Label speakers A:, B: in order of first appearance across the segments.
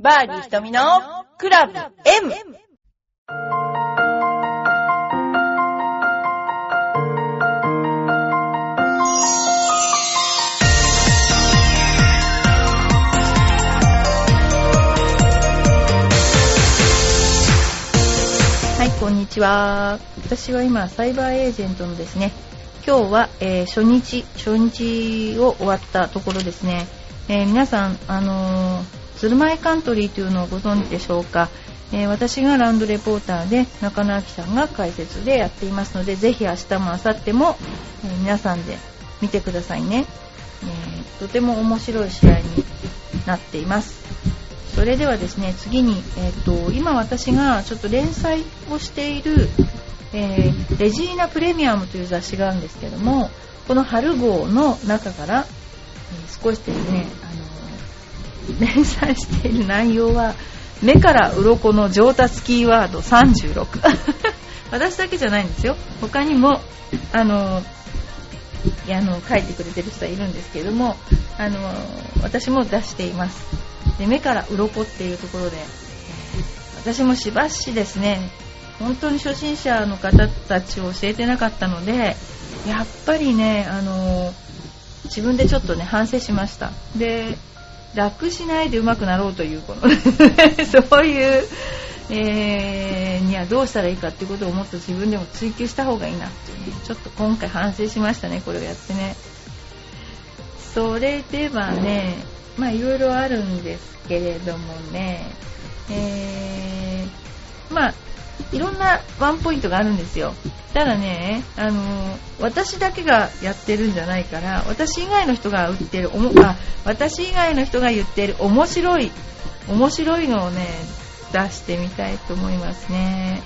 A: バーディー瞳のクラブ M!
B: はい、こんにちは。私は今、サイバーエージェントのですね、今日は、えー初日、初日を終わったところですね。えー皆さん、あのー、鶴舞カントリーというのをご存知でしょうか？えー私がランドレポーターで、中野明さんが解説でやっていますので、ぜひ明日も明後日も、えー皆さんで見てくださいね。えーとても面白い試合になっています。それではですね次に、えー、と今私がちょっと連載をしている、えレジーナプレミアムという雑誌があるんですけどもこの春号の中から、え少しですね、連載している内容は目から鱗の上達キーワード36 私だけじゃないんですよ。他にもあのいやあの書いてくれてる人はいるんですけれどもあの私も出しています。で目から鱗っていうところで、私もしばしですね本当に初心者の方たちを教えてなかったのでやっぱりねあの自分でちょっとね反省しました。で楽しないで上手くなろうというこの そういう、えーにはどうしたらいいかっていうことをもっと自分でも追求した方がいいなっていうね。ちょっと今回反省しましたねこれをやってね。それではねまあいろいろあるんですけれどもねえーまあいろんなワンポイントがあるんですよ。ただねあの私だけがやってるんじゃないから私以外の人が売ってるおもあ私以外の人が言ってる面白い面白いのをね出してみたいと思いますね。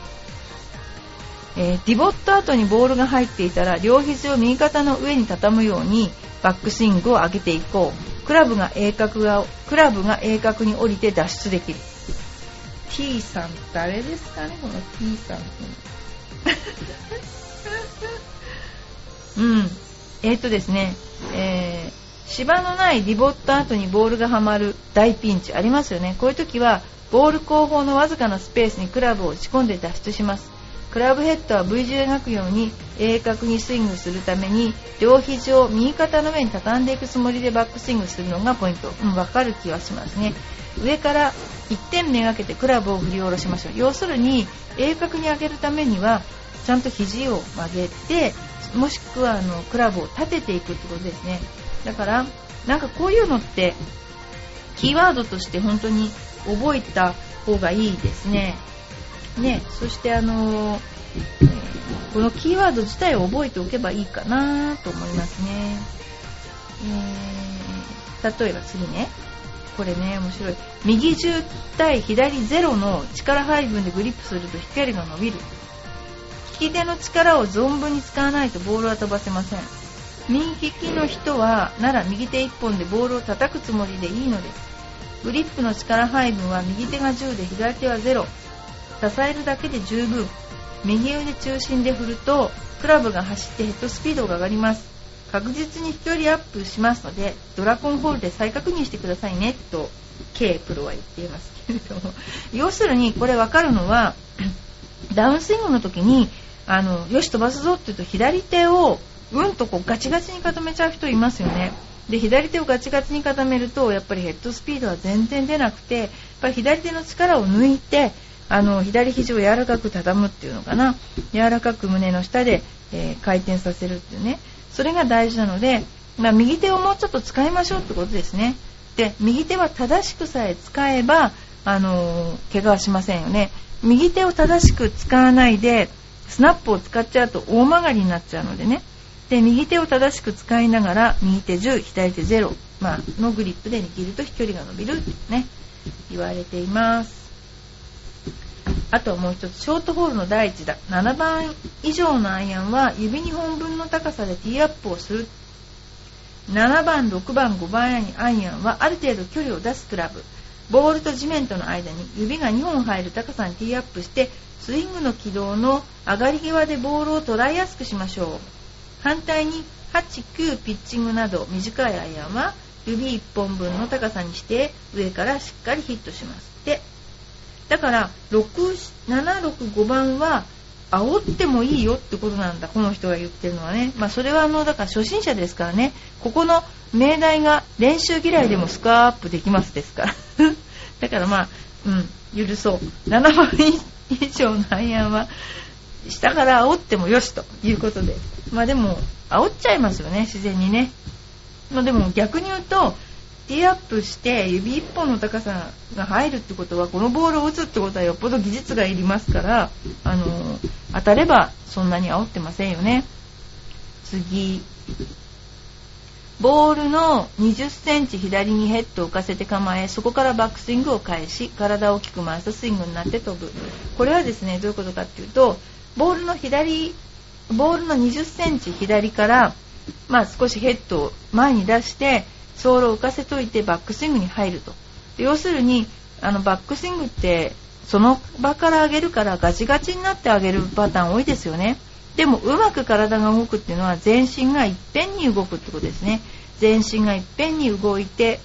B: えーディボット後にボールが入っていたら両肘を右肩の上に畳むようにバックスイングを上げていこう。クラブが鋭角がクラブが鋭角に降りて脱出できる。T さん誰ですかね？この T さん うん。えー、っとですね、えー芝のないディボット跡にボールがはまる大ピンチありますよね。こういう時はボール後方のわずかなスペースにクラブを打ち込んで脱出します。クラブヘッドは V 字を描くように鋭角にスイングするために両肘を右肩の上に畳んでいくつもりでバックスイングするのがポイント。うんわかる気はしますね。上から1点めがけてクラブを振り下ろしましょう。要するに鋭角に上げるためにはちゃんと肘を曲げてもしくはあのクラブを立てていくってことですね。だからなんかこういうのってキーワードとして本当に覚えた方がいいですね。ねそしてあのこのキーワード自体を覚えておけばいいかなと思いますね、えー例えば次ね。これね面白い。右10対左0の力配分でグリップすると飛距離が伸びる。利き手の力を存分に使わないとボールは飛ばせません。右利きの人はなら右手1本でボールを叩くつもりでいいのです。グリップの力配分は右手が10で左手は0支えるだけで十分。右腕中心で振るとクラブが走ってヘッドスピードが上がります。確実に飛距離アップしますのでドラゴンホールで再確認してくださいねと K プロは言っていますけれども。要するにこれ分かるのは ダウンスイングの時にあのよし飛ばすぞって言うと左手をうんとこうガチガチに固めちゃう人いますよね。で左手をガチガチに固めるとやっぱりヘッドスピードは全然出なくてやっぱり左手の力を抜いてあの左肘を柔らかく畳むっていうのかな。柔らかく胸の下で、えー回転させるっていうね。それが大事なので、まあ、右手をもうちょっと使いましょうってことですね。で右手は正しくさえ使えばあのー怪我はしませんよね。右手を正しく使わないでスナップを使っちゃうと大曲がりになっちゃうのでね。で右手を正しく使いながら右手10左手0、まあのグリップで握ると飛距離が伸びるってね言われています。あともう一つショートホールの第一打7番以上のアイアンは指2本分の高さでティーアップをする。7番6番5番アイアンはある程度距離を出すクラブ。ボールと地面との間に指が2本入る高さにティーアップしてスイングの軌道の上がり際でボールを捉えやすくしましょう。反対に8、9ピッチングなど短いアイアンは指1本分の高さにして上からしっかりヒットします。ってだから765番は煽ってもいいよってことなんだこの人が言ってるのはね。まあそれはあのだから初心者ですからね。ここの命題が練習嫌いでもスコアアップできますですから。だからまあうん許そう。7番以上のアイアンは下から煽ってもよしということで。まあでも煽っちゃいますよね自然にね。まあでも逆に言うとティーアップして指1本の高さが入るってことはこのボールを打つってことはよっぽど技術がいりますからあの当たればそんなに煽ってませんよね。次。ボールの20センチ左にヘッドを浮かせて構えそこからバックスイングを返し体を大きく回したスイングになって飛ぶ。これはですねどういうことかっていうとボールの左ボールの20センチ左から、まあ、少しヘッドを前に出してソールを浮かせといてバックスイングに入ると。要するにあのバックスイングってその場から上げるからガチガチになって上げるパターン多いですよね。でもうまく体が動くっていうのは全身がいっぺんに動くってことですね。全身がいっぺんに動いて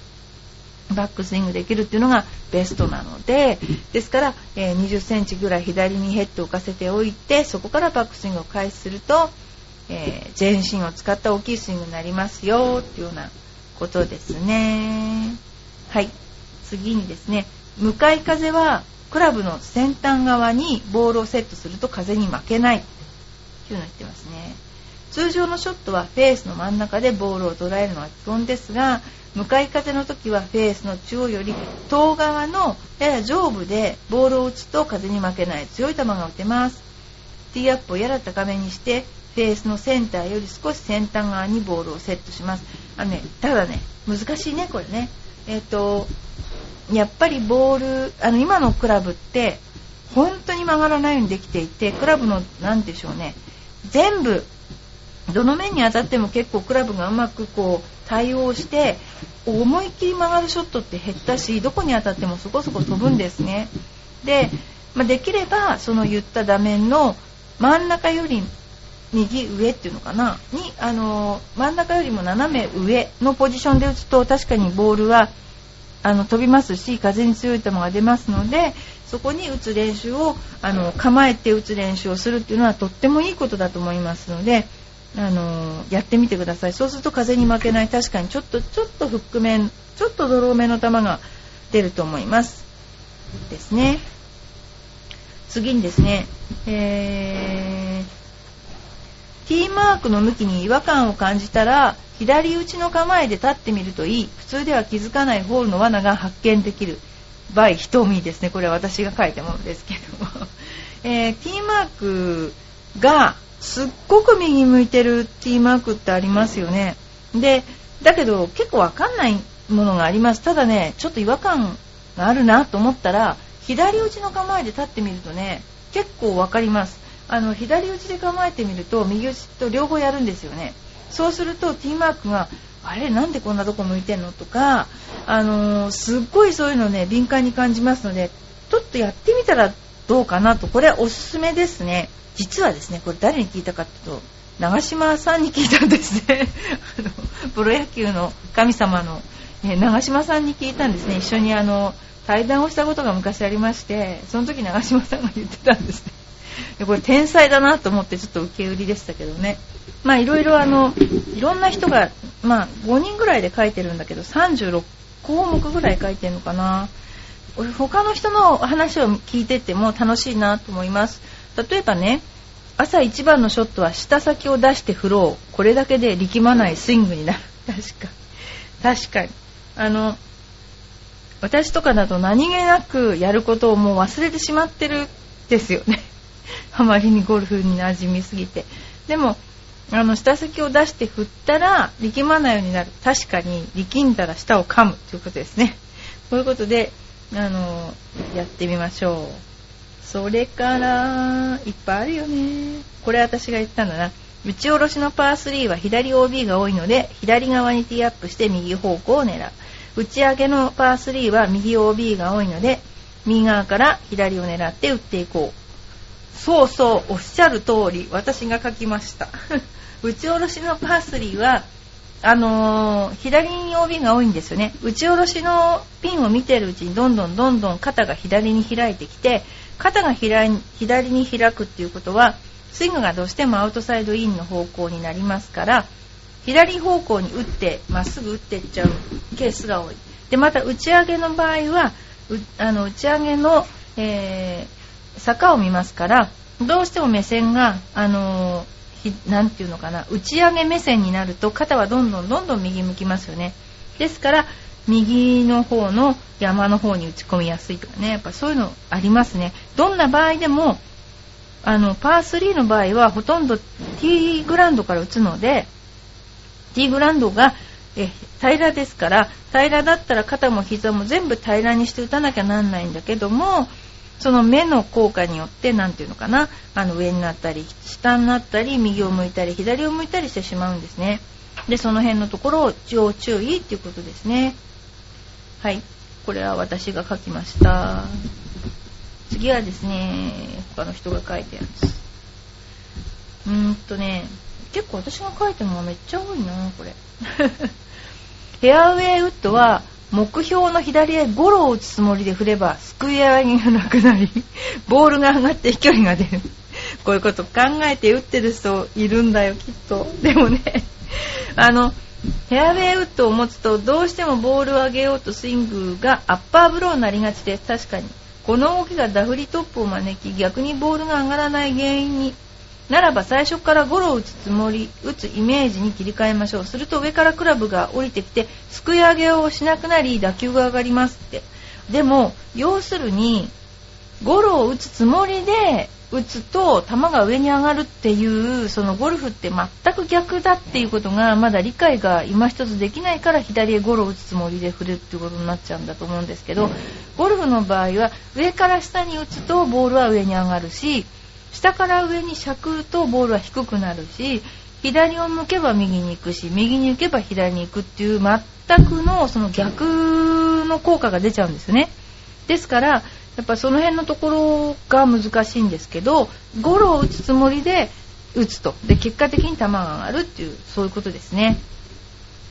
B: バックスイングできるっていうのがベストなので。ですから、え、20センチぐらい左にヘッドを浮かせておいてそこからバックスイングを開始すると、え、全身を使った大きいスイングになりますよっていうようなことですね。はい。次にですね向かい風はクラブの先端側にボールをセットすると風に負けない。というのを言ってますね。通常のショットはフェースの真ん中でボールを捉えるのが基本ですが向かい風の時はフェースの中央より遠側のやや上部でボールを打つと風に負けない。強い球が打てます。ティーアップをやら高めにしてフェースのセンターより少し先端側にボールをセットします。あのねただね難しいねこれね。えっ、ー、とやっぱりボールあの今のクラブって本当に曲がらないようにできていてクラブの何でしょうね。全部どの面に当たっても結構クラブがうまくこう対応して思いっきり曲がるショットって減ったしどこに当たってもそこそこ飛ぶんですね。で、まあ、できればその言った打面の真ん中より右上っていうのかな？にあの真ん中よりも斜め上のポジションで打つと確かにボールはあの飛びますし風に強い球が出ますのでそこに打つ練習をあの構えて打つ練習をするっていうのはとってもいいことだと思いますのであのやってみてください。そうすると風に負けない。確かにちょっとちょっとフック面ちょっとドローめの球が出ると思います。ですね。次にですね、えー、T マークの向きに違和感を感じたら左打ちの構えで立ってみるといい。普通では気づかないホールの罠が発見できる。by 瞳ですね。これは私が書いたものですけども、えー、T マークがすっごく右向いてる T マークってありますよね。でだけど結構わかんないものがあります。ただねちょっと違和感があるなと思ったら左打ちの構えで立ってみるとね結構わかります。あの左打ちで構えてみると右打ちと両方やるんですよね。そうすると T マークがあれなんでこんなとこ向いてんのとか、あのー、すっごいそういうのね敏感に感じますのでちょっとやってみたらどうかなと。これはおすすめですね。実はですねこれ誰に聞いたかというと長嶋さんに聞いたんですね。あのプロ野球の神様の、ね、長嶋さんに聞いたんですね。一緒にあの対談をしたことが昔ありましてその時長嶋さんが言ってたんですね。これ天才だなと思ってちょっと受け売りでしたけどね。まあいろいろあのいろんな人がまあ5人ぐらいで書いてるんだけど36項目ぐらい書いてるのかな。他の人の話を聞いてても楽しいなと思います。例えばね朝一番のショットは下先を出して振ろう。これだけで力まないスイングになる。確か確かに。あの私とかだと何気なくやることをもう忘れてしまってるですよね。あまりにゴルフに馴染みすぎてでもあの下先を出して振ったら力まないようになる確かに力んだら舌を噛むということですねこういうことであのやってみましょうそれから、いっぱいあるよね。これ私が言ったんだな。打ち下ろしのパー3は左 OB が多いので、左側にティーアップして右方向を狙う。打ち上げのパー3は右 OB が多いので、右側から左を狙って打っていこう。そうそう、おっしゃる通り、私が書きました。打ち下ろしのパー3は、あのー、左に OB が多いんですよね。打ち下ろしのピンを見てるうちにどんどんどんどん肩が左に開いてきて、肩が左に開くっていうことは、スイングがどうしてもアウトサイドインの方向になりますから、左方向に打って、まっすぐ打っていっちゃうケースが多い。で、また打ち上げの場合は、あの打ち上げの、えー、坂を見ますから、どうしても目線が、あのー何て言うのかな打ち上げ目線になると肩はどんどんどんどん右向きますよね。ですから右の方の山の方に打ち込みやすいとかね。やっぱそういうのありますね。どんな場合でもあのパー3の場合はほとんど T グラウンドから打つので T グラウンドがえ平らですから平らだったら肩も膝も全部平らにして打たなきゃなんないんだけどもその目の効果によって何ていうのかなあの上になったり下になったり右を向いたり左を向いたりしてしまうんですね。でその辺のところを要注意っていうことですね。はい。これは私が書きました。次はですね他の人が書いたやつ。うーんとね結構私が書いたのはめっちゃ多いなこれ。フェアウェイウッドは目標の左へゴロを打つつもりで振れば、すくい上げがなくなり、ボールが上がって飛距離が出る。こういうこと考えて打ってる人いるんだよ、きっと。でもね、あの、フェアウェイウッドを持つと、どうしてもボールを上げようとスイングがアッパーブローになりがちです。確かに。この動きがダフリトップを招き、逆にボールが上がらない原因にならば最初からゴロを打つつもり打つイメージに切り替えましょう。すると上からクラブが降りてきてすくい上げをしなくなり打球が上がりますって。でも要するにゴロを打つつもりで打つと球が上に上がるっていうそのゴルフって全く逆だっていうことがまだ理解が今一つできないから左へゴロを打つつもりで振るっていうことになっちゃうんだと思うんですけどゴルフの場合は上から下に打つとボールは上に上がるし下から上にしゃくとボールは低くなるし左を向けば右に行くし右に行けば左に行くっていう全くのその逆の効果が出ちゃうんですね。ですからやっぱその辺のところが難しいんですけどゴロを打つつもりで打つと。で結果的に球が上がるっていうそういうことですね。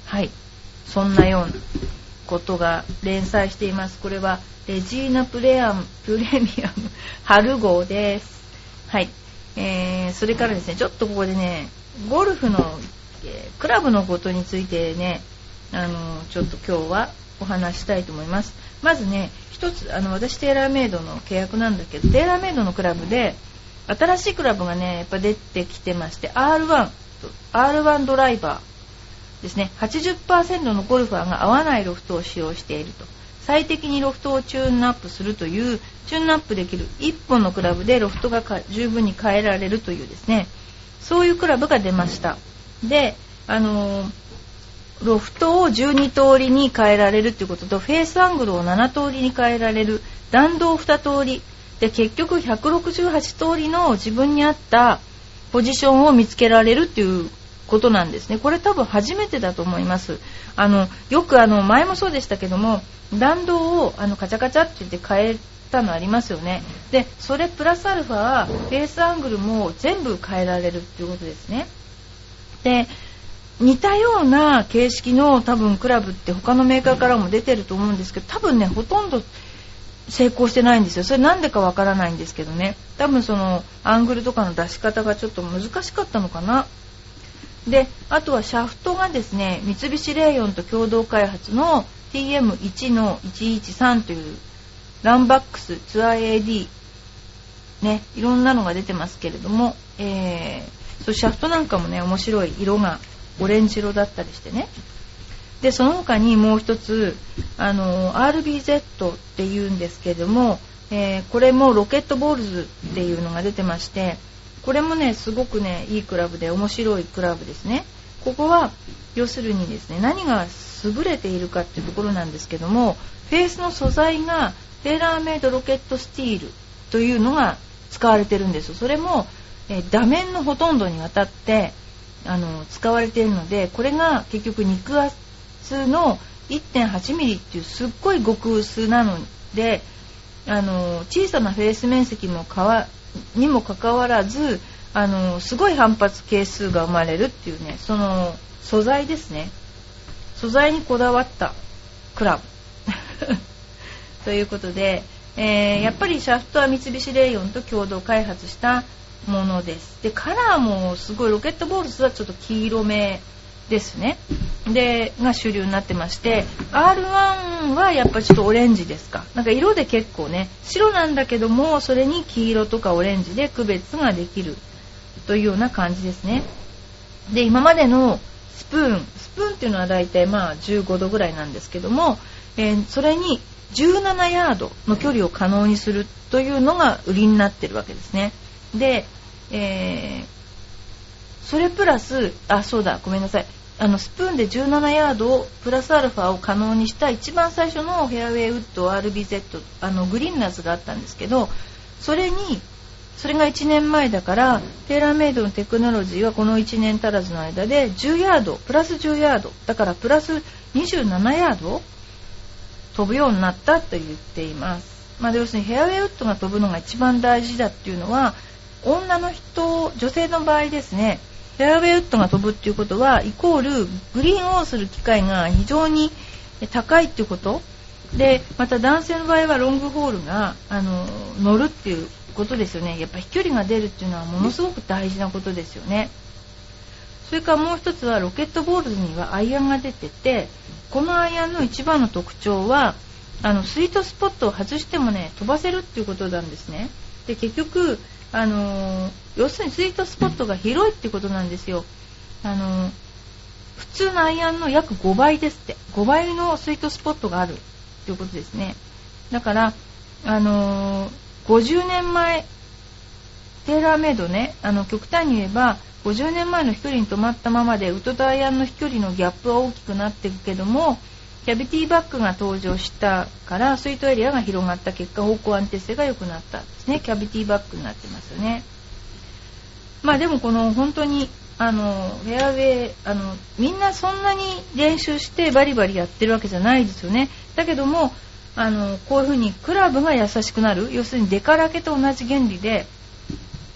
B: はい。そんなようなことが連載しています。これはレジーナプレアムプレミアム春号です。はい。えー、それからですね、ちょっとここでね、ゴルフの、えー、クラブのことについてね、あの、ちょっと今日はお話したいと思います。まずね、一つ、あの、私テーラーメイドの契約なんだけど、テーラーメイドのクラブで、新しいクラブがね、やっぱ出てきてまして、R1、R1 ドライバーですね、80%のゴルファーが合わないロフトを使用していると。最適にロフトをチューンアップするというチューンアップできる1本のクラブでロフトが十分に変えられるというですね。そういうクラブが出ました。であのー、ロフトを12通りに変えられるということとフェースアングルを7通りに変えられる弾道2通り。で結局168通りの自分に合ったポジションを見つけられるっていうことなんですね。これ多分初めてだと思います。あのよくあの前もそうでしたけども弾道をあのカチャカチャって言って変えたのありますよね。でそれプラスアルファベースアングルも全部変えられるっていうことですね。で似たような形式の多分クラブって他のメーカーからも出てると思うんですけど多分ねほとんど成功してないんですよ。それなんでかわからないんですけどね。多分そのアングルとかの出し方がちょっと難しかったのかな。であとはシャフトがですね三菱レーヨンと共同開発の TM1 の113というランバックスツアー AD ねいろんなのが出てますけれども、えー、そうシャフトなんかもね面白い色がオレンジ色だったりしてね。でその他にもう一つあの RBZ っていうんですけれども、えー、これもロケットボールズっていうのが出てましてこれもねすごくねいいクラブで面白いクラブですね。ここは要するにですね何が優れているかっていうところなんですけどもフェースの素材がテーラーメイドロケットスティールというのが使われてるんですそれも、えー、画面のほとんどにわたってあの使われているのでこれが結局肉厚の 1.8mm っていうすっごい極薄なのであの小さなフェース面積もかわにもかかわらずあのすごい反発係数が生まれるっていうねその素材ですね。素材にこだわったクラブ。ということで、えー、やっぱりシャフトは三菱レイヨンと共同開発したものです。でカラーもすごいロケットボールズはちょっと黄色めですね。でが主流になってまして R1 はやっぱちょっとオレンジですか。なんか色で結構ね白なんだけどもそれに黄色とかオレンジで区別ができるというような感じですね。で今までのスプーンスプーンっていうのは大体まあ15度ぐらいなんですけども、えー、それに17ヤードの距離を可能にするというのが売りになってるわけですね。で、えー、それプラスあそうだごめんなさい。あのスプーンで17ヤードをプラスアルファを可能にした一番最初のフェアウェイウッド RBZ あのグリーンナスがあったんですけどそれにそれが1年前だからテーラーメイドのテクノロジーはこの1年足らずの間で10ヤードプラス10ヤード。だからプラス27ヤード飛ぶようになったと言っています、まあ、要するにフェアウェイウッドが飛ぶのが一番大事だっていうのは女の人女性の場合ですね。フェアウェイウッドが飛ぶっていうことはイコールグリーンオンする機会が非常に高いっていうこと？でまた男性の場合はロングホールがあの乗るっていうことですよね。やっぱ飛距離が出るっていうのはものすごく大事なことですよね。それからもう一つはロケットボールにはアイアンが出ててこのアイアンの一番の特徴はあのスイートスポットを外してもね飛ばせるっていうことなんですね。で結局あの要するにスイートスポットが広いってことなんですよ。あの普通のアイアンの約5倍ですって。5倍のスイートスポットがあるっていうことですね。だからあの50年前テーラーメイドねあの極端に言えば50年前の飛距離に止まったままでウッドとアイアンの飛距離のギャップは大きくなっていくけどもキャビティバッグが登場したからスイートエリアが広がった結果方向安定性が良くなったんですね。キャビティバッグになってますよね。まあでもこの本当にあのフェアウェイあのみんなそんなに練習してバリバリやってるわけじゃないですよね。だけどもあのこういう風にクラブが優しくなる。要するにデカラケと同じ原理で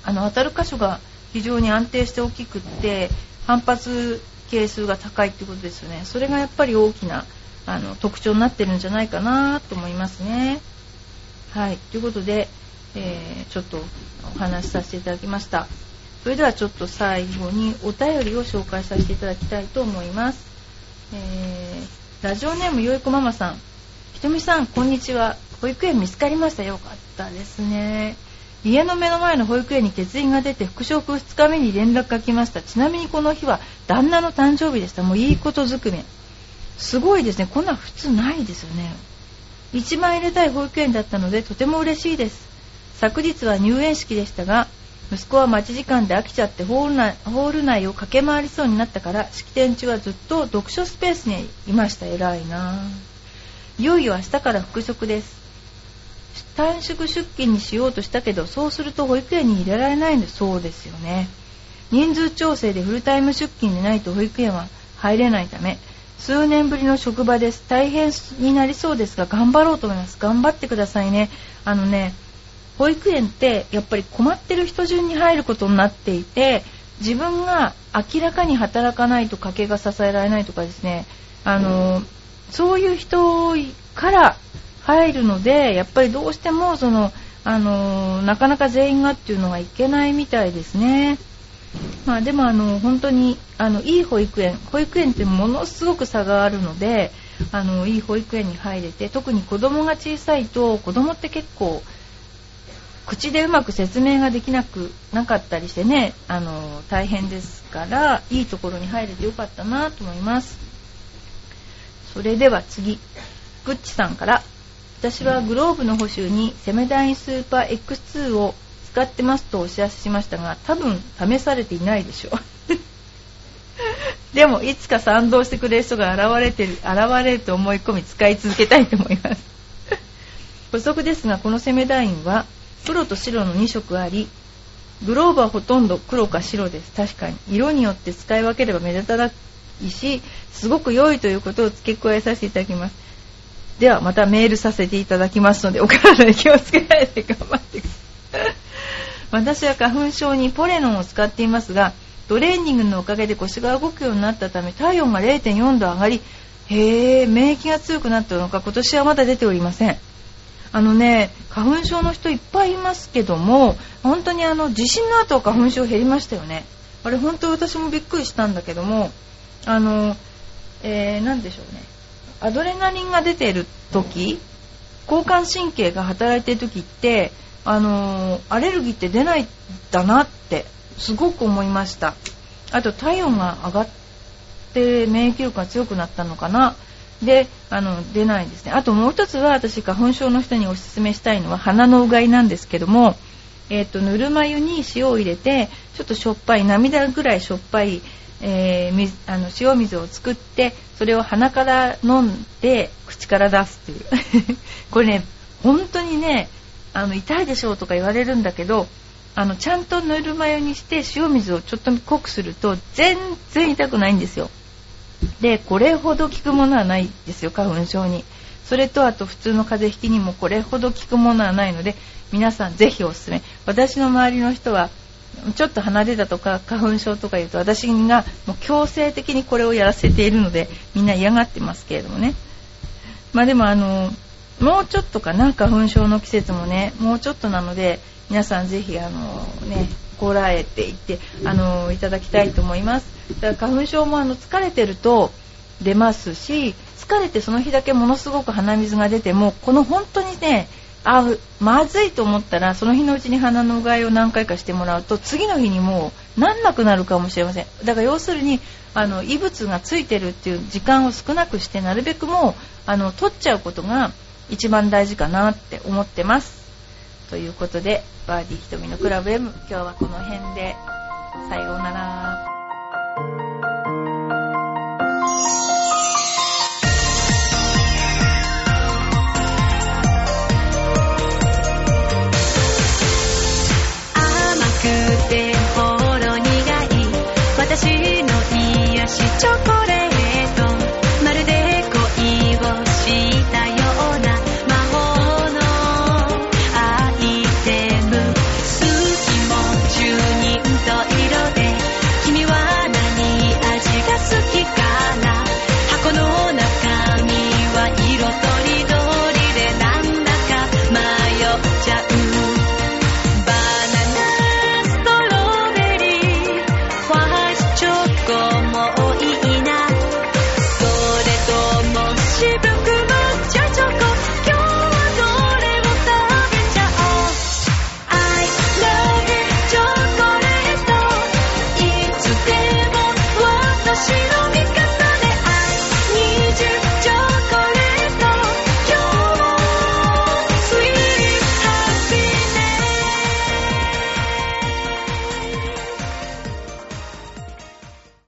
B: あの当たる箇所が非常に安定して大きくって反発係数が高いってことですよね。それがやっぱり大きなあの特徴になってるんじゃないかなと思いますね。はい、ということで、えー、ちょっとお話しさせていただきました。それではちょっと最後にお便りを紹介させていただきたいと思います。えー、ラジオネームよいこママさん。ひとみさん、こんにちは。保育園見つかりました。よかったですね。家の目の前の保育園に欠員が出て復職2日目に連絡が来ました。ちなみにこの日は旦那の誕生日でした。もういいことずくめ。すごいですね。こんな普通ないですよね。1万入れたい保育園だったのでとても嬉しいです。昨日は入園式でしたが息子は待ち時間で飽きちゃってホール内ホール内を駆け回りそうになったから式典中はずっと読書スペースにいました。偉いな。いよいよ明日から復職です。短縮出勤にしようとしたけどそうすると保育園に入れられないのでそうですよね。人数調整でフルタイム出勤でないと保育園は入れないため数年ぶりの職場です。大変になりそうですが頑張ろうと思います。頑張ってくださいね。あのね保育園ってやっぱり困ってる人順に入ることになっていて自分が明らかに働かないと家計が支えられないとかですね。あのそういう人から入るのでやっぱりどうしてもそのあのなかなか全員がっていうのがいけないみたいですね。まあ、でもあの本当にあのいい保育園保育園ってものすごく差があるのであのいい保育園に入れて特に子供が小さいと子供って結構口でうまく説明ができなくなかったりしてねあの大変ですからいいところに入れてよかったなと思います。それでは次グッチさんから。私はグローブの補修にセメダインスーパー X2 を使ってますとお知らせしましたが多分試されていないでしょう。でもいつか賛同してくれる人が現れてる現れると思い込み使い続けたいと思います。補足ですがこのセメダインは黒と白の2色ありグローブはほとんど黒か白です。確かに。色によって使い分ければ目立たないしすごく良いということを付け加えさせていただきます。ではまたメールさせていただきますのでお体に気をつけられて頑張ってください。私は花粉症にポレノンを使っていますがトレーニングのおかげで腰が動くようになったため体温が0.4度上がりへえ免疫が強くなったのか今年はまだ出ておりません。あのね花粉症の人いっぱいいますけども本当にあの地震の後花粉症減りましたよね。あれ本当私もびっくりしたんだけどもあの、えー、何でしょうね。アドレナリンが出ている時交感神経が働いてる時ってあのアレルギーって出ないんだなってすごく思いました。あと体温が上がって免疫力が強くなったのかな。であの出ないですね。あともう一つは私花粉症の人におすすめしたいのは鼻のうがいなんですけども、えーと、ぬるま湯に塩を入れてちょっとしょっぱい涙ぐらいしょっぱい、えー、水あの塩水を作ってそれを鼻から飲んで口から出すっていう。これね本当にねあの痛いでしょうとか言われるんだけどあのちゃんとぬるま湯にして塩水をちょっと濃くすると全然痛くないんですよ。でこれほど効くものはないですよ花粉症に。それとあと普通の風邪ひきにもこれほど効くものはないので皆さんぜひおすすめ。私の周りの人はちょっと鼻出たとか花粉症とか言うと私がもう強制的にこれをやらせているのでみんな嫌がってますけれどもね。まあでもあのもうちょっとかな花粉症の季節もねもうちょっとなので皆さんぜひあのねこらえていってあのいただきたいと思います。だから花粉症もあの疲れてると出ますし疲れてその日だけものすごく鼻水が出てもこの本当にねあまずいと思ったらその日のうちに鼻のうがいを何回かしてもらうと次の日にもうなんなくなるかもしれません。だから要するにあの異物がついてるっていう時間を少なくしてなるべくもうあの取っちゃうことが一番大事かなって思ってます。ということでバーディー瞳のクラブ M 今日はこの辺でさようなら。Chocolate.